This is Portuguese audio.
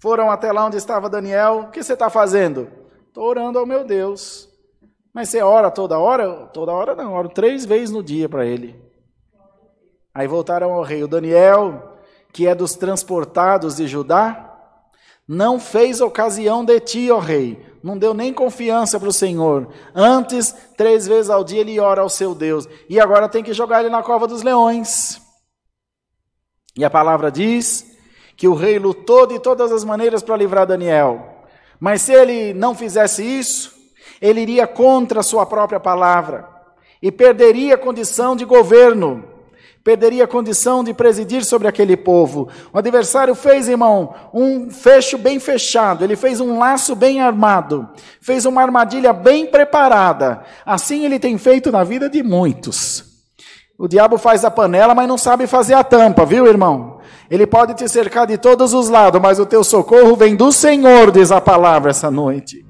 Foram até lá onde estava Daniel. O que você está fazendo? Estou orando ao meu Deus. Mas você ora toda hora? Toda hora não, oro três vezes no dia para ele. Aí voltaram ao rei. O Daniel, que é dos transportados de Judá, não fez ocasião de ti, ó rei. Não deu nem confiança para o Senhor. Antes, três vezes ao dia ele ora ao seu Deus. E agora tem que jogar ele na cova dos leões. E a palavra diz que o rei lutou de todas as maneiras para livrar Daniel. Mas se ele não fizesse isso, ele iria contra a sua própria palavra e perderia a condição de governo, perderia a condição de presidir sobre aquele povo. O adversário fez, irmão, um fecho bem fechado, ele fez um laço bem armado, fez uma armadilha bem preparada. Assim ele tem feito na vida de muitos. O diabo faz a panela, mas não sabe fazer a tampa, viu, irmão? Ele pode te cercar de todos os lados, mas o teu socorro vem do Senhor, diz a palavra essa noite.